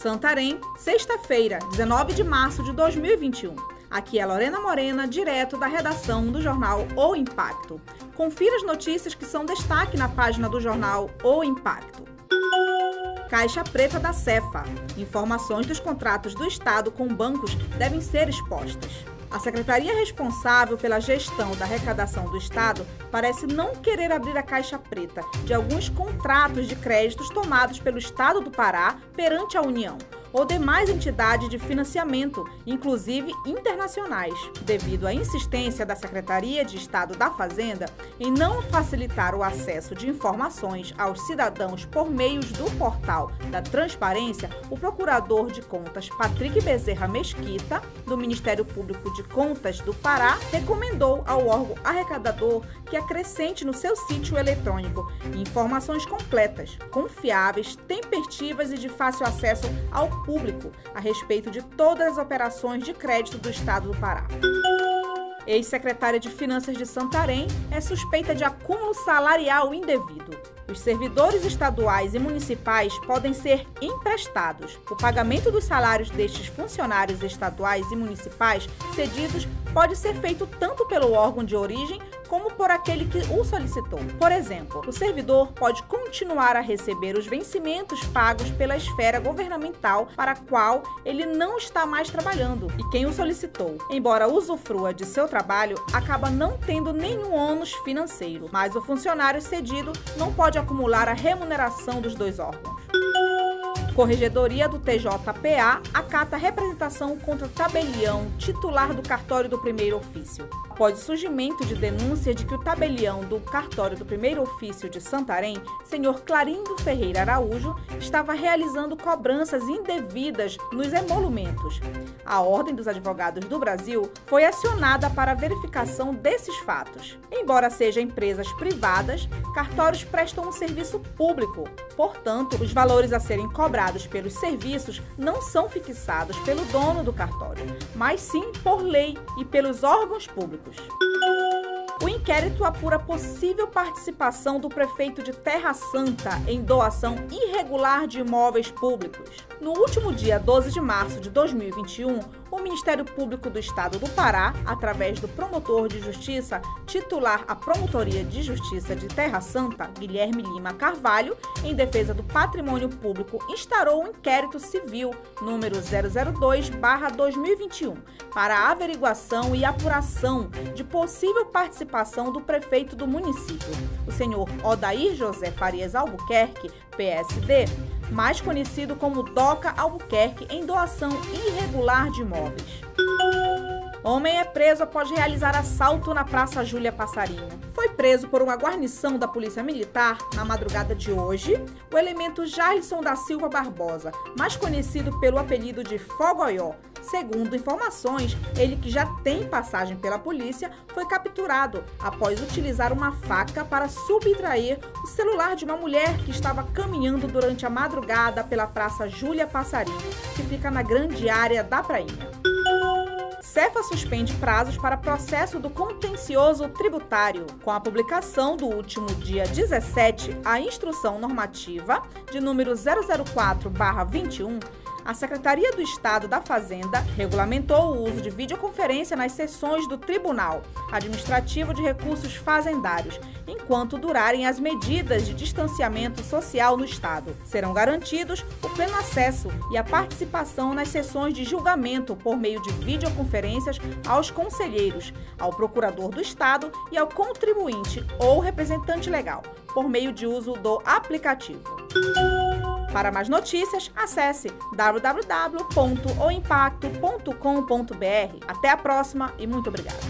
Santarém, sexta-feira, 19 de março de 2021. Aqui é Lorena Morena, direto da redação do jornal O Impacto. Confira as notícias que são destaque na página do jornal O Impacto. Caixa Preta da Cefa. Informações dos contratos do Estado com bancos devem ser expostas. A secretaria responsável pela gestão da arrecadação do Estado parece não querer abrir a caixa preta de alguns contratos de créditos tomados pelo Estado do Pará perante a União ou demais entidades de financiamento, inclusive internacionais, devido à insistência da Secretaria de Estado da Fazenda em não facilitar o acesso de informações aos cidadãos por meios do portal da Transparência, o procurador de contas Patrick Bezerra Mesquita, do Ministério Público de Contas do Pará, recomendou ao órgão arrecadador que acrescente no seu sítio eletrônico informações completas, confiáveis, tempestivas e de fácil acesso ao público a respeito de todas as operações de crédito do Estado do Pará. Ex-secretária de Finanças de Santarém é suspeita de acúmulo salarial indevido. Os servidores estaduais e municipais podem ser emprestados. O pagamento dos salários destes funcionários estaduais e municipais cedidos pode ser feito tanto pelo órgão de origem como por aquele que o solicitou. Por exemplo, o servidor pode continuar a receber os vencimentos pagos pela esfera governamental para a qual ele não está mais trabalhando e quem o solicitou, embora usufrua de seu trabalho, acaba não tendo nenhum ônus financeiro, mas o funcionário cedido não pode acumular a remuneração dos dois órgãos. Corregedoria do TJPA acata representação contra tabelião titular do cartório do primeiro ofício. Após o surgimento de denúncia de que o tabelião do cartório do primeiro ofício de Santarém, senhor Clarindo Ferreira Araújo, estava realizando cobranças indevidas nos emolumentos. A Ordem dos Advogados do Brasil foi acionada para a verificação desses fatos. Embora sejam empresas privadas, cartórios prestam um serviço público. Portanto, os valores a serem cobrados pelos serviços não são fixados pelo dono do cartório, mas sim por lei e pelos órgãos públicos. O inquérito apura possível participação do prefeito de Terra Santa em doação irregular de imóveis públicos. No último dia 12 de março de 2021, o Ministério Público do Estado do Pará, através do promotor de justiça titular à Promotoria de Justiça de Terra Santa, Guilherme Lima Carvalho, em defesa do patrimônio público, instaurou o um inquérito civil número 002/2021 para averiguação e apuração de possível participação do prefeito do município, o senhor Odair José Farias Albuquerque, PSD, mais conhecido como DOCA Albuquerque, em doação irregular de imóveis. Homem é preso após realizar assalto na Praça Júlia Passarinho. Foi preso por uma guarnição da Polícia Militar na madrugada de hoje o elemento Jailson da Silva Barbosa, mais conhecido pelo apelido de Fogoió. Segundo informações, ele que já tem passagem pela polícia foi capturado após utilizar uma faca para subtrair o celular de uma mulher que estava caminhando durante a madrugada pela Praça Júlia Passarinho, que fica na grande área da Prainha. Cefa suspende prazos para processo do contencioso tributário. Com a publicação do último dia 17, a instrução normativa de número 004/21 a Secretaria do Estado da Fazenda regulamentou o uso de videoconferência nas sessões do Tribunal Administrativo de Recursos Fazendários, enquanto durarem as medidas de distanciamento social no Estado. Serão garantidos o pleno acesso e a participação nas sessões de julgamento por meio de videoconferências aos conselheiros, ao procurador do Estado e ao contribuinte ou representante legal, por meio de uso do aplicativo. Para mais notícias, acesse www.oimpacto.com.br. Até a próxima e muito obrigada.